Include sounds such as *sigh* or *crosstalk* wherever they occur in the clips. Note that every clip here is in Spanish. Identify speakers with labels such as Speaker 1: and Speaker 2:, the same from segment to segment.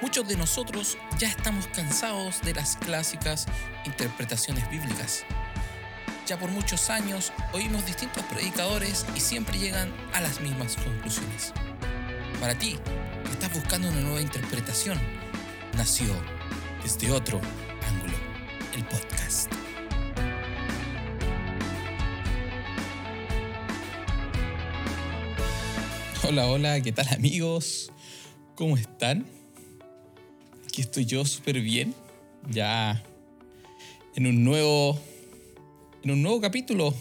Speaker 1: Muchos de nosotros ya estamos cansados de las clásicas interpretaciones bíblicas. Ya por muchos años oímos distintos predicadores y siempre llegan a las mismas conclusiones. Para ti, que estás buscando una nueva interpretación, nació desde otro ángulo el podcast. Hola, hola, ¿qué tal amigos? ¿Cómo están? Aquí estoy yo súper bien, ya en un nuevo en un nuevo capítulo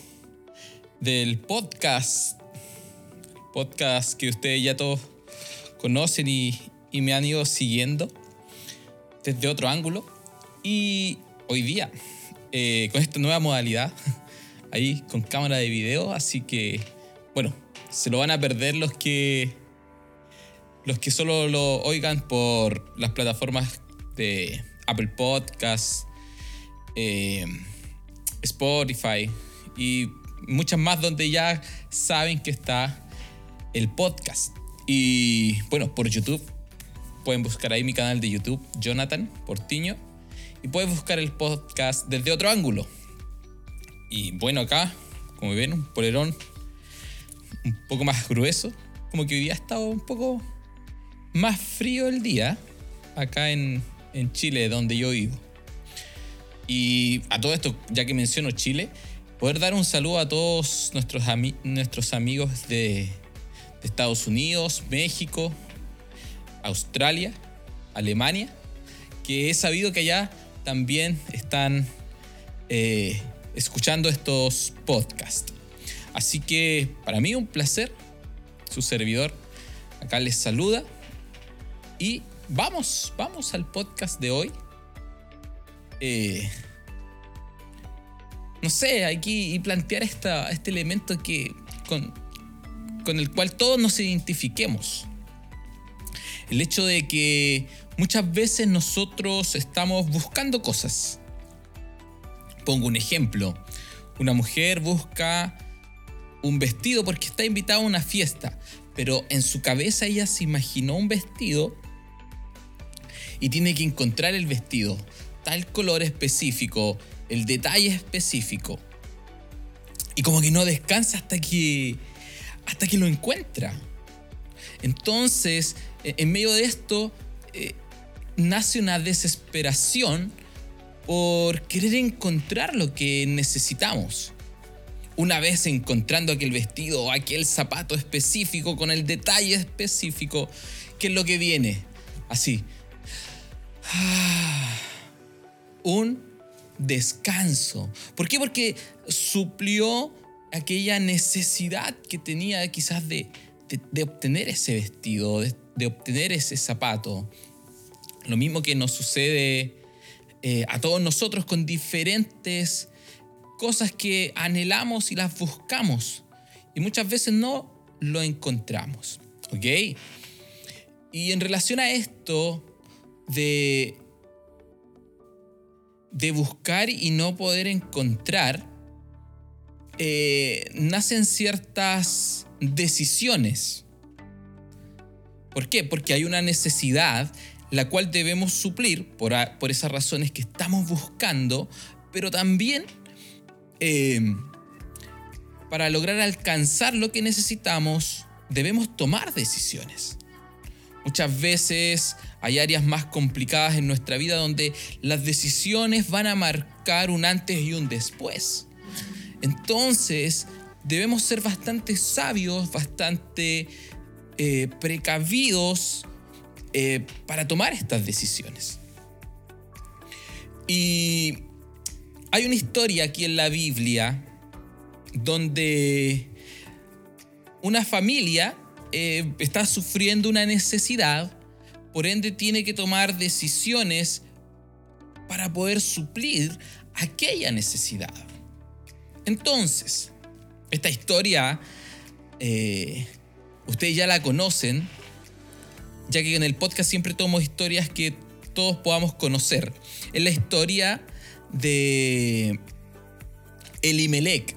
Speaker 1: del podcast. Podcast que ustedes ya todos conocen y, y me han ido siguiendo desde otro ángulo. Y hoy día, eh, con esta nueva modalidad, *laughs* ahí con cámara de video, así que, bueno, se lo van a perder los que los que solo lo oigan por las plataformas de Apple Podcasts, eh, Spotify y muchas más donde ya saben que está el podcast. Y bueno, por YouTube pueden buscar ahí mi canal de YouTube, Jonathan Portiño, y pueden buscar el podcast desde otro ángulo. Y bueno, acá, como ven, un polerón un poco más grueso, como que hoy día ha estado un poco más frío el día acá en, en Chile, donde yo vivo. Y a todo esto, ya que menciono Chile, poder dar un saludo a todos nuestros, nuestros amigos de, Estados Unidos, México, Australia, Alemania, que he sabido que allá también están eh, escuchando estos podcasts. Así que para mí un placer, su servidor acá les saluda y vamos, vamos al podcast de hoy. Eh, no sé, hay que plantear esta, este elemento que, con, con el cual todos nos identifiquemos. El hecho de que muchas veces nosotros estamos buscando cosas. Pongo un ejemplo. Una mujer busca un vestido porque está invitada a una fiesta, pero en su cabeza ella se imaginó un vestido y tiene que encontrar el vestido, tal color específico, el detalle específico. Y como que no descansa hasta que hasta que lo encuentra. Entonces, e, en medio de esto eh, nace una desesperación por querer encontrar lo que necesitamos. Una vez encontrando aquel vestido o aquel zapato específico con el detalle específico, ¿qué es lo que viene? Así, *sighs* un descanso. ¿Por qué? Porque suplió aquella necesidad que tenía quizás de, obtener ese vestido, de, obtener ese zapato. Lo mismo que nos sucede eh, a todos nosotros con diferentes cosas que anhelamos y las buscamos. Y muchas veces no lo encontramos. ¿Ok? Y en relación a esto, de, de buscar y no poder encontrar, eh, nacen ciertas decisiones. ¿Por qué? Porque hay una necesidad la cual debemos suplir por, por esas razones que estamos buscando, pero también eh, para lograr alcanzar lo que necesitamos, debemos tomar decisiones. Muchas veces hay áreas más complicadas en nuestra vida donde las decisiones van a marcar un antes y un después. Entonces, debemos ser bastante sabios, bastante eh, precavidos eh, para tomar estas decisiones. Y hay una historia aquí en la Biblia donde una familia eh, está sufriendo una necesidad, por ende tiene que tomar decisiones para poder suplir aquella necesidad. Entonces, esta historia, eh, ustedes ya la conocen, ya que en el podcast siempre tomo historias que todos podamos conocer. Es la historia de Elimelech.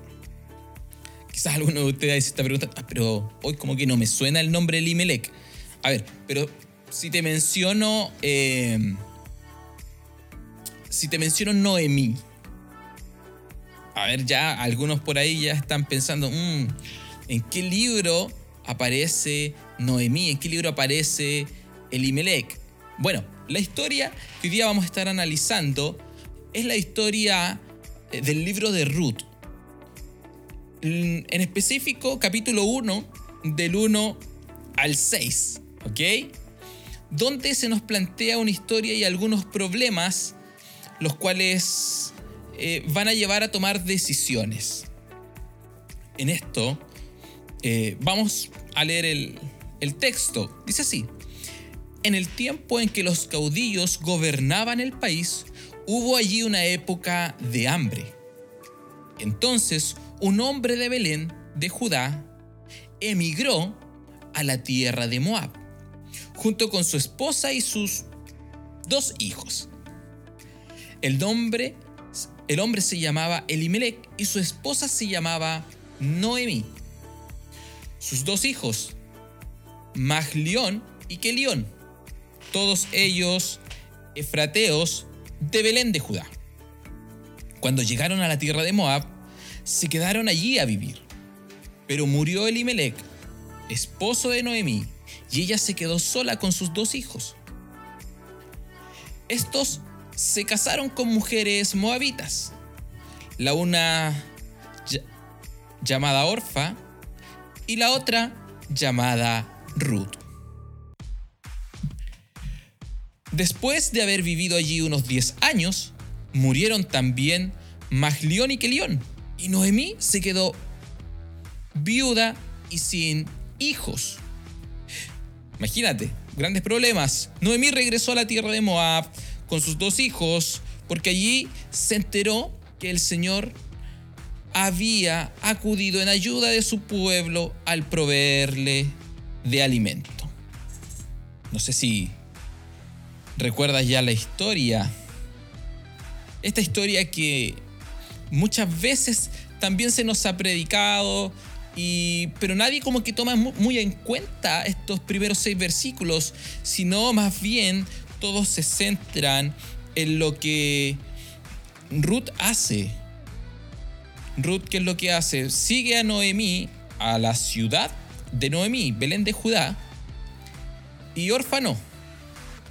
Speaker 1: Quizás alguno de ustedes se está preguntando, ah, pero hoy como que no me suena el nombre Elimelech. A ver, pero si te menciono, eh, si te menciono Noemí, a ver, ya algunos por ahí ya están pensando, mm, ¿en qué libro aparece Noemí? ¿En qué libro aparece Elimelech? Bueno, la historia que hoy día vamos a estar analizando es la historia eh, del libro de Ruth. En específico, capítulo 1, del 1 al 6, ¿ok? Donde se nos plantea una historia y algunos problemas, los cuales eh, van a llevar a tomar decisiones. En esto, eh, vamos a leer el texto. Dice así, en el tiempo en que los caudillos gobernaban el país, hubo allí una época de hambre. Entonces, un hombre de Belén, de Judá, emigró a la tierra de Moab, junto con su esposa y sus dos hijos. El nombre el hombre se llamaba Elimelech y su esposa se llamaba Noemí. Sus dos hijos, Maglión y Kelión, todos ellos efrateos de Belén de Judá. Cuando llegaron a la tierra de Moab, se quedaron allí a vivir. Pero murió Elimelech, esposo de Noemí, y ella se quedó sola con sus dos hijos. Estos se casaron con mujeres moabitas. La una llamada Orfa y la otra llamada Ruth. Después de haber vivido allí unos 10 años, murieron también Maglión y Kelión, y Noemí se quedó viuda y sin hijos. Imagínate, grandes problemas. Noemí regresó a la tierra de Moab, con sus dos hijos, porque allí se enteró que el Señor había acudido en ayuda de su pueblo al proveerle de alimento. No sé si recuerdas ya la historia. Esta historia que muchas veces también se nos ha predicado, y, pero nadie como que toma muy en cuenta estos primeros seis versículos, sino más bien todos se centran en lo que Ruth hace. Ruth, ¿qué es lo que hace? Sigue a Noemí a la ciudad de Noemí, Belén de Judá, y órfano.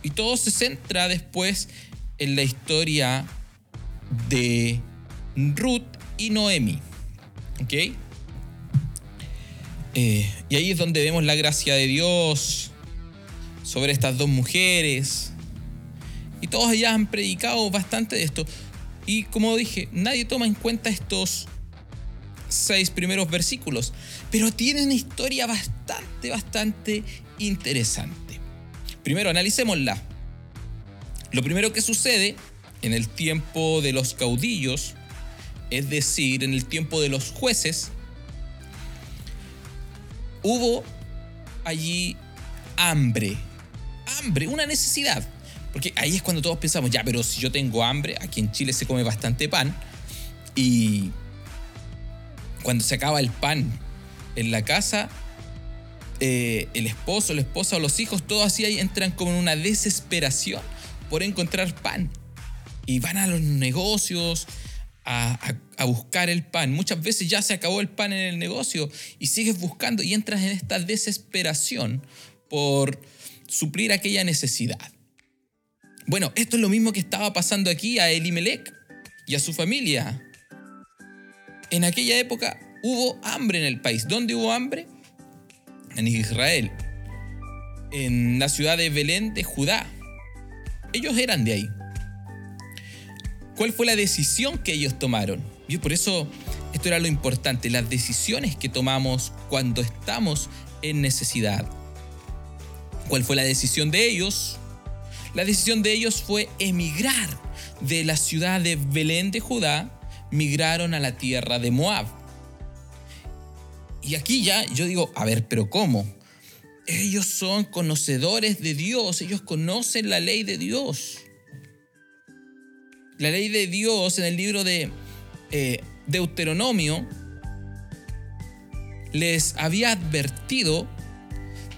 Speaker 1: Y todo se centra después en la historia de Ruth y Noemí. ¿Ok? Eh, y ahí es donde vemos la gracia de Dios sobre estas dos mujeres, y todos ya han predicado bastante de esto. Y como dije, nadie toma en cuenta estos seis primeros versículos, pero tienen una historia bastante, bastante interesante. Primero, analicémosla. Lo primero que sucede en el tiempo de los caudillos, es decir, en el tiempo de los jueces, hubo allí hambre. Hambre, una necesidad. Porque ahí es cuando todos pensamos, ya, pero si yo tengo hambre, aquí en Chile se come bastante pan, y cuando se acaba el pan en la casa, eh, el esposo, la esposa o los hijos, todos así ahí entran como en una desesperación por encontrar pan. Y van a los negocios a, buscar el pan. Muchas veces ya se acabó el pan en el negocio y sigues buscando y entras en esta desesperación por suplir aquella necesidad. Bueno, esto es lo mismo que estaba pasando aquí a Elimelech y a su familia. En aquella época hubo hambre en el país. ¿Dónde hubo hambre? En Israel. En la ciudad de Belén de Judá. Ellos eran de ahí. ¿Cuál fue la decisión que ellos tomaron? Y por eso esto era lo importante, las decisiones que tomamos cuando estamos en necesidad. ¿Cuál fue la decisión de ellos? La decisión de ellos fue emigrar de la ciudad de Belén de Judá, migraron a la tierra de Moab. Y aquí ya yo digo, a ver, pero ¿cómo? Ellos son conocedores de Dios, ellos conocen la ley de Dios. La ley de Dios en el libro de eh, Deuteronomio les había advertido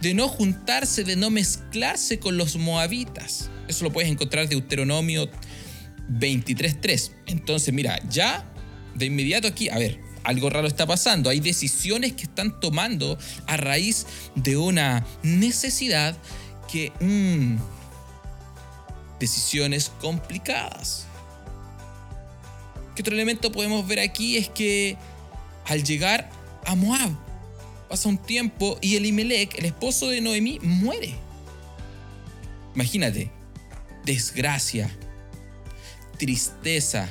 Speaker 1: de no juntarse, de no mezclarse con los moabitas. Eso lo puedes encontrar de Deuteronomio 23.3. Entonces, mira, ya de inmediato aquí, a ver, algo raro está pasando. Hay decisiones que están tomando a raíz de una necesidad que... Mmm, decisiones complicadas. ¿Qué otro elemento podemos ver aquí? Es que al llegar a Moab, pasa un tiempo y Elimelech, el esposo de Noemí, muere. Imagínate, desgracia, tristeza.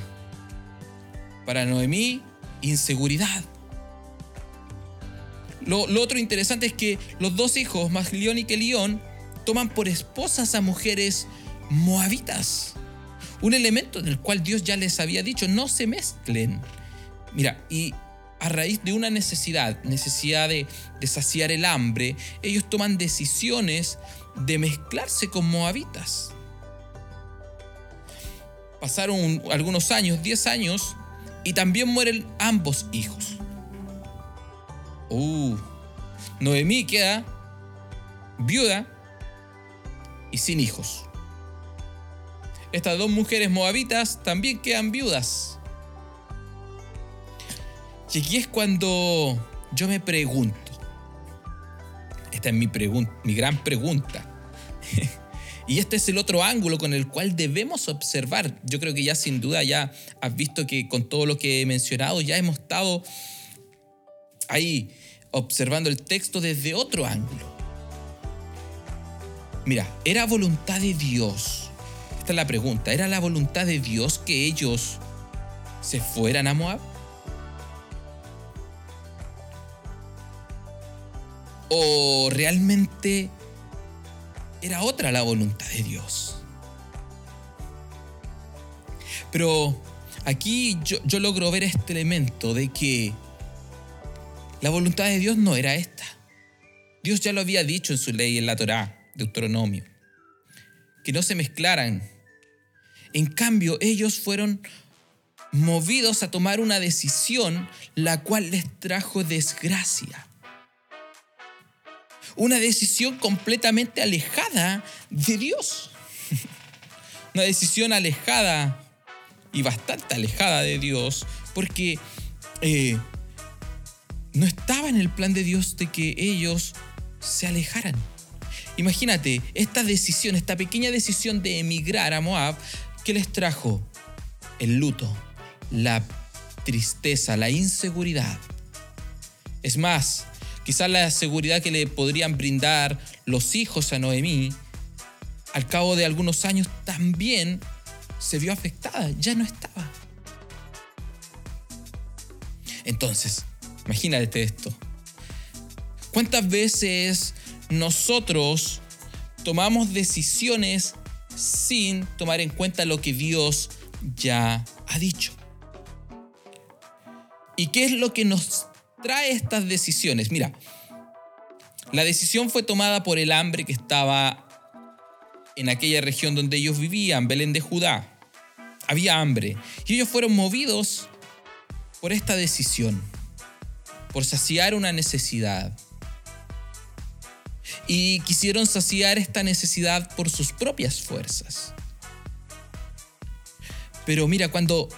Speaker 1: Para Noemí, inseguridad. Lo, otro interesante es que los dos hijos, Maglión y Kelión, toman por esposas a mujeres moabitas. Un elemento en el cual Dios ya les había dicho, no se mezclen. Mira, y a raíz de una necesidad, necesidad de, saciar el hambre, ellos toman decisiones de mezclarse con moabitas. Pasaron algunos años, 10 años, y también mueren ambos hijos. Uh, Noemí queda viuda y sin hijos. Estas dos mujeres moabitas también quedan viudas. Y aquí es cuando yo me pregunto, esta es mi, mi gran pregunta, *laughs* y este es el otro ángulo con el cual debemos observar. Yo creo que ya sin duda ya has visto que con todo lo que he mencionado ya hemos estado ahí observando el texto desde otro ángulo. Mira, era voluntad de Dios esta es la pregunta. ¿Era la voluntad de Dios que ellos se fueran a Moab? ¿O realmente era otra la voluntad de Dios? Pero aquí yo, yo, logro ver este elemento de que la voluntad de Dios no era esta. Dios ya lo había dicho en su ley en la Torá, Deuteronomio que no se mezclaran. En cambio, ellos fueron movidos a tomar una decisión la cual les trajo desgracia. Una decisión completamente alejada de Dios. *laughs* Una decisión alejada y bastante alejada de Dios porque eh, no estaba en el plan de Dios de que ellos se alejaran. Imagínate, esta decisión, esta pequeña decisión de emigrar a Moab, ¿qué les trajo? El luto, la tristeza, la inseguridad. Es más, quizás la seguridad que le podrían brindar los hijos a Noemí, al cabo de algunos años también se vio afectada, ya no estaba. Entonces, imagínate esto. ¿Cuántas veces nosotros tomamos decisiones sin tomar en cuenta lo que Dios ya ha dicho. ¿Y qué es lo que nos trae estas decisiones? Mira, la decisión fue tomada por el hambre que estaba en aquella región donde ellos vivían, Belén de Judá. Había hambre y ellos fueron movidos por esta decisión, por saciar una necesidad y quisieron saciar esta necesidad por sus propias fuerzas. Pero mira, cuando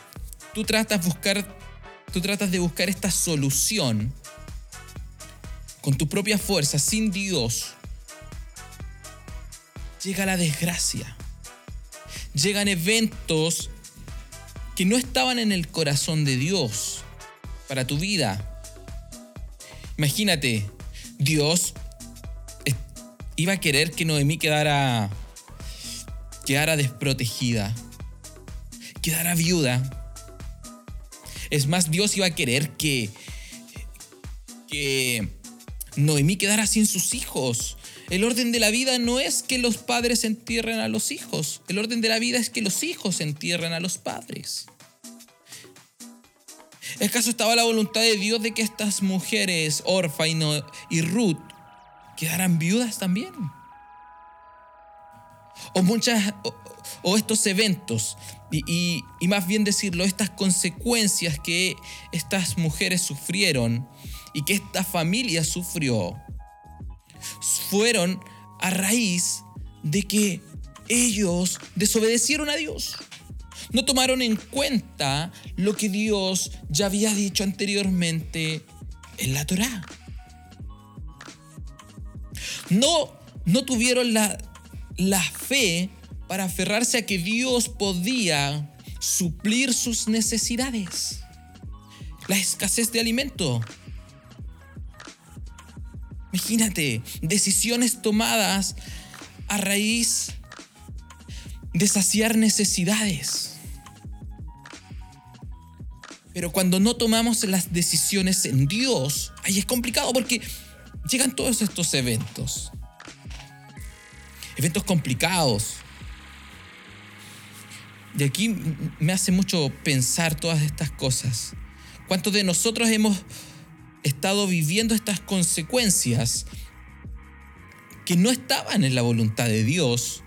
Speaker 1: tú tratas, buscar, tú tratas de buscar esta solución con tu propia fuerza, sin Dios, llega la desgracia. Llegan eventos que no estaban en el corazón de Dios para tu vida. Imagínate, Dios iba a querer que Noemí quedara, quedara desprotegida, quedara viuda. Es más, Dios iba a querer que, que Noemí quedara sin sus hijos. El orden de la vida no es que los padres entierren a los hijos. El orden de la vida es que los hijos entierren a los padres. ¿Es caso estaba la voluntad de Dios de que estas mujeres, Orfa y, y Ruth, quedarán viudas también. O muchas, o, estos eventos, y, y, más bien decirlo, estas consecuencias que estas mujeres sufrieron y que esta familia sufrió, fueron a raíz de que ellos desobedecieron a Dios. No tomaron en cuenta lo que Dios ya había dicho anteriormente en la Torá. No, no tuvieron la, la fe para aferrarse a que Dios podía suplir sus necesidades. La escasez de alimento. Imagínate, decisiones tomadas a raíz de saciar necesidades. Pero cuando no tomamos las decisiones en Dios, ahí es complicado porque llegan todos estos eventos. Eventos complicados. Y aquí me hace mucho pensar todas estas cosas. ¿Cuántos de nosotros hemos estado viviendo estas consecuencias que no estaban en la voluntad de Dios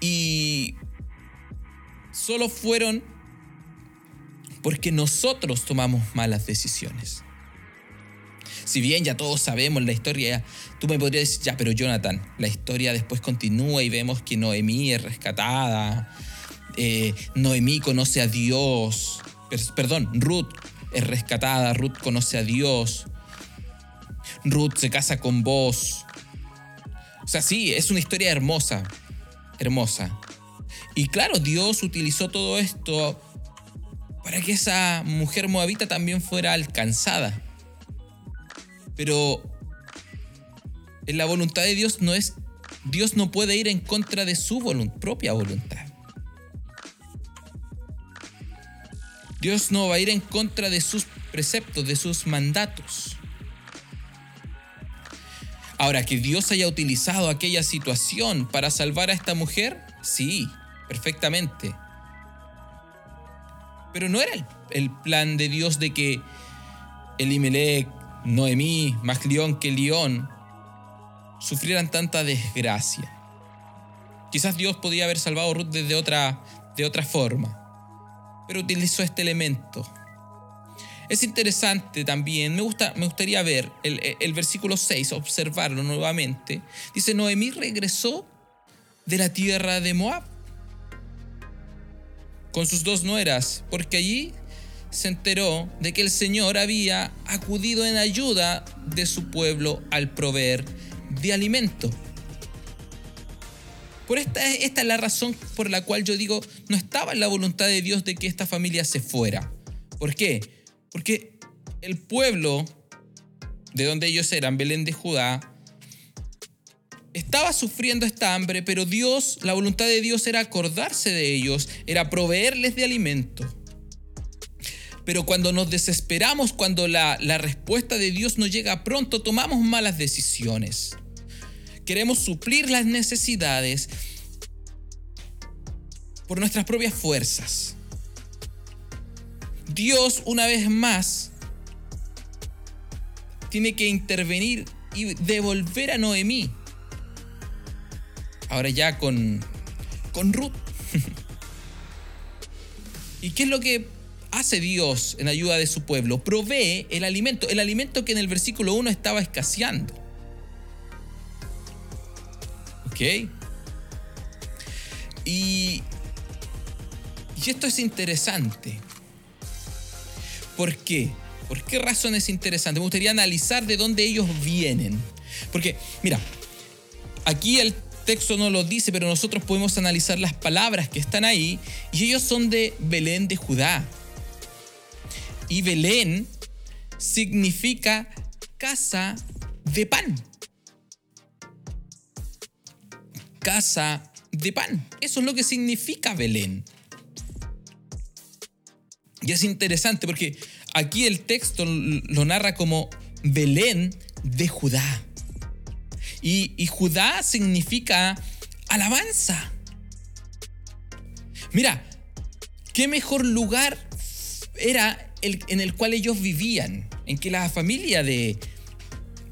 Speaker 1: y solo fueron porque nosotros tomamos malas decisiones. Si bien ya todos sabemos la historia, tú me podrías decir, ya, pero Jonathan, la historia después continúa y vemos que Noemí es rescatada, eh, Noemí conoce a Dios, perdón, Ruth es rescatada, Ruth conoce a Dios, Ruth se casa con vos. O sea, sí, es una historia hermosa, hermosa. Y claro, Dios utilizó todo esto para que esa mujer moabita también fuera alcanzada. Pero en la voluntad de Dios no es, Dios no puede ir en contra de su propia voluntad. Dios no va a ir en contra de sus preceptos, de sus mandatos. Ahora, que Dios haya utilizado aquella situación para salvar a esta mujer, sí, perfectamente. Pero no era el, plan de Dios de que Elimelech, Noemí, más León que León, sufrieran tanta desgracia. Quizás Dios podía haber salvado Ruth de otra, de otra forma, pero utilizó este elemento es interesante también, me, gusta, me gustaría ver el, versículo 6, observarlo nuevamente. Dice, Noemí regresó de la tierra de Moab con sus dos nueras, porque allí se enteró de que el Señor había acudido en ayuda de su pueblo al proveer de alimento. Por esta, esta es la razón por la cual yo digo, no estaba en la voluntad de Dios de que esta familia se fuera. ¿Por qué? Porque el pueblo de donde ellos eran, Belén de Judá, estaba sufriendo esta hambre, pero Dios, la voluntad de Dios era acordarse de ellos, era proveerles de alimento. Pero cuando nos desesperamos, cuando la, la respuesta de Dios no llega pronto, tomamos malas decisiones. Queremos suplir las necesidades por nuestras propias fuerzas. Dios una vez más tiene que intervenir y devolver a Noemí. Ahora ya con, con Ruth. *laughs* ¿Y qué es lo que hace Dios en ayuda de su pueblo? Provee el alimento, el alimento que en el versículo 1 estaba escaseando. ¿Ok? Y, y esto es interesante. ¿Por qué? ¿Por qué razón es interesante? Me gustaría analizar de dónde ellos vienen. Porque, mira, aquí el texto no lo dice, pero nosotros podemos analizar las palabras que están ahí y ellos son de Belén de Judá. Y Belén significa casa de pan. Casa de pan. Eso es lo que significa Belén. Y es interesante porque aquí el texto lo narra como Belén de Judá. Y, Judá significa alabanza. Mira, qué mejor lugar era en el cual ellos vivían, en que la familia de,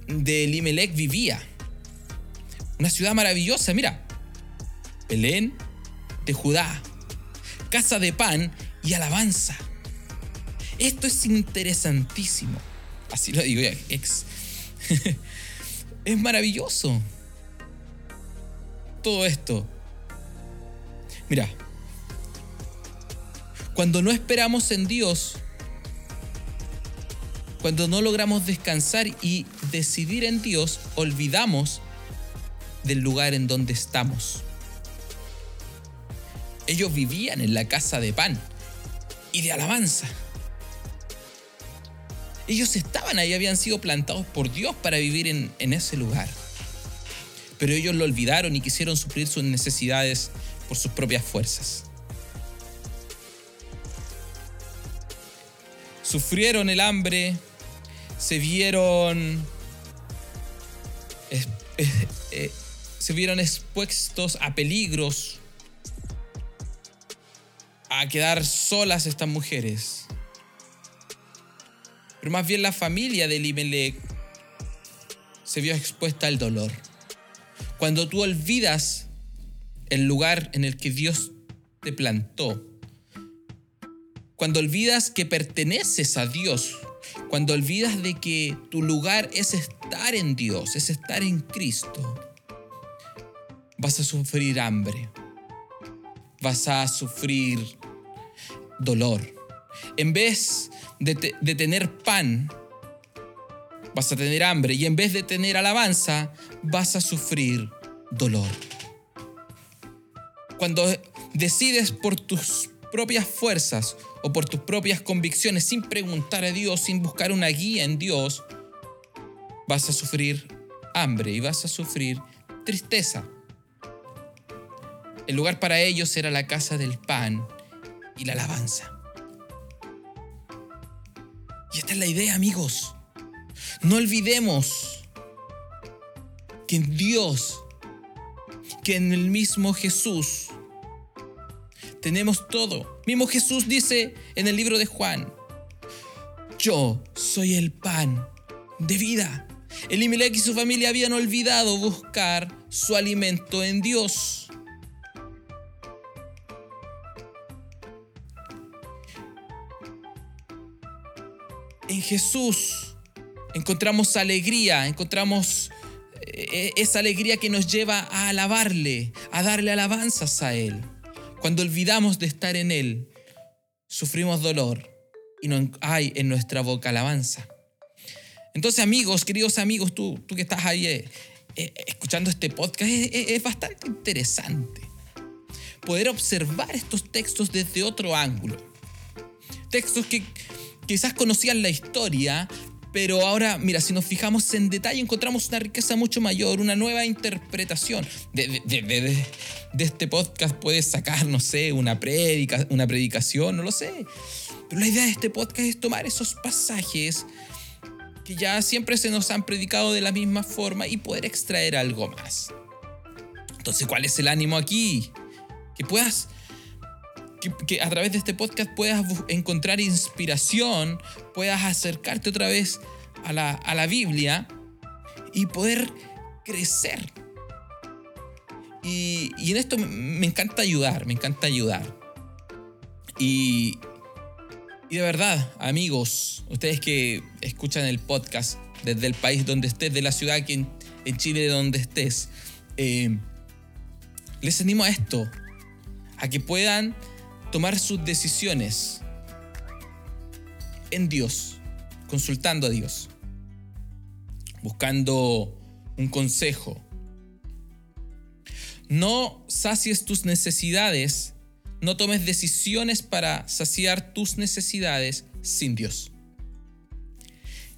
Speaker 1: de Elimelech vivía. Una ciudad maravillosa, mira. Belén de Judá, casa de pan y alabanza. Esto es interesantísimo. Así lo digo, ex. *laughs* es maravilloso. todo esto? Mira, cuando no esperamos en Dios, cuando no logramos descansar y decidir en Dios, olvidamos del lugar en donde estamos. Ellos vivían en la casa de pan y de alabanza. Ellos estaban ahí, habían sido plantados por Dios para vivir en, en ese lugar. Pero ellos lo olvidaron y quisieron suplir sus necesidades por sus propias fuerzas. Sufrieron el hambre, se vieron eh, se vieron expuestos a peligros, a quedar solas estas mujeres. Pero más bien la familia de Elimelech se vio expuesta al dolor. Cuando tú olvidas el lugar en el que Dios te plantó, cuando olvidas que perteneces a Dios, cuando olvidas de que tu lugar es estar en Dios, es estar en Cristo, vas a sufrir hambre, vas a sufrir dolor. En vez de, tener pan, vas a tener hambre y en vez de tener alabanza, vas a sufrir dolor. Cuando decides por tus propias fuerzas o por tus propias convicciones sin preguntar a Dios, sin buscar una guía en Dios, vas a sufrir hambre y vas a sufrir tristeza. El lugar para ellos era la casa del pan y la alabanza. Y esta es la idea, amigos. No olvidemos que en Dios, que en el mismo Jesús, tenemos todo. Mismo Jesús dice en el libro de Juan, yo soy el pan de vida. Elimelech y su familia habían olvidado buscar su alimento en Dios. En Jesús encontramos alegría, encontramos eh, esa alegría que nos lleva a alabarle, a darle alabanzas a Él. Cuando olvidamos de estar en Él, sufrimos dolor y no hay en nuestra boca alabanza. Entonces, amigos, queridos amigos, tú, tú que estás ahí eh, eh, escuchando este podcast, es, bastante interesante poder observar estos textos desde otro ángulo. Textos que quizás conocían la historia, pero ahora, mira, si nos fijamos en detalle, encontramos una riqueza mucho mayor, una nueva interpretación. De, este podcast puedes sacar, no sé, una, predica, una predicación, no lo sé. Pero la idea de este podcast es tomar esos pasajes que ya siempre se nos han predicado de la misma forma y poder extraer algo más. Entonces, ¿cuál es el ánimo aquí? Que puedas que, a través de este podcast puedas encontrar inspiración, puedas acercarte otra vez a la, a la Biblia y poder crecer. Y, y, en esto me, encanta ayudar, me encanta ayudar. Y, y de verdad, amigos, ustedes que escuchan el podcast desde el país donde estés, de la ciudad aquí en, en Chile donde estés, eh, les animo a esto, a que puedan tomar sus decisiones en Dios, consultando a Dios, buscando un consejo. No sacies tus necesidades, no tomes decisiones para saciar tus necesidades sin Dios.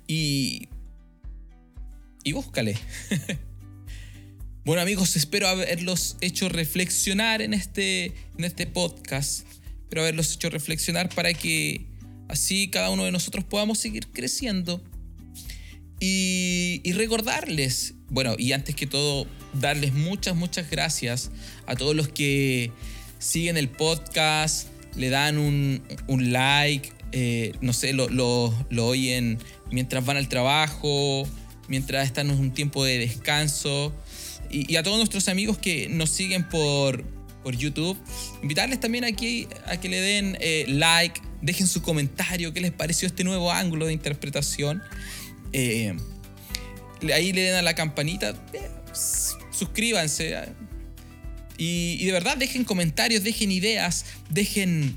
Speaker 1: Y, y búscale. *laughs* bueno amigos, espero haberlos hecho reflexionar en este, en este podcast pero haberlos hecho reflexionar para que así cada uno de nosotros podamos seguir creciendo y, recordarles, bueno, y antes que todo, darles muchas, muchas gracias a todos los que siguen el podcast, le dan un, like, eh, no sé, lo, lo, oyen mientras van al trabajo, mientras están en un tiempo de descanso. y, a todos nuestros amigos que nos siguen por, por YouTube. Invitarles también aquí a que le den eh, like, dejen su comentario, qué les pareció este nuevo ángulo de interpretación. Eh, ahí le den a la campanita, eh, suscríbanse. Y, de verdad, dejen comentarios, dejen ideas, dejen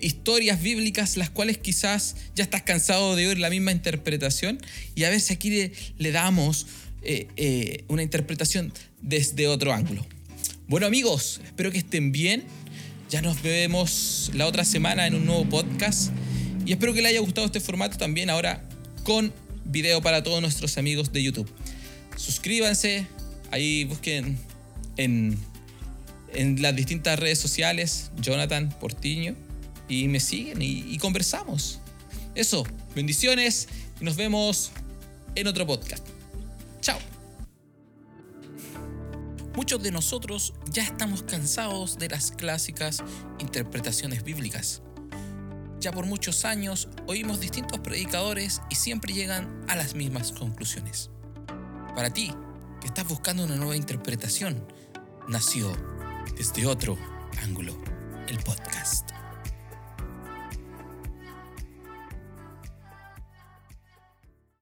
Speaker 1: historias bíblicas, las cuales quizás ya estás cansado de oír la misma interpretación. Y a ver si aquí le, damos eh, eh, una interpretación desde otro ángulo. Bueno amigos, espero que estén bien. Ya nos vemos la otra semana en un nuevo podcast. Y espero que les haya gustado este formato también ahora con video para todos nuestros amigos de YouTube. Suscríbanse, ahí busquen en, en las distintas redes sociales, Jonathan Portiño, y me siguen y, y conversamos. Eso, bendiciones y nos vemos en otro podcast. Muchos de nosotros ya estamos cansados de las clásicas interpretaciones bíblicas. Ya por muchos años oímos distintos predicadores y siempre llegan a las mismas conclusiones. Para ti, que estás buscando una nueva interpretación, nació desde otro ángulo el podcast.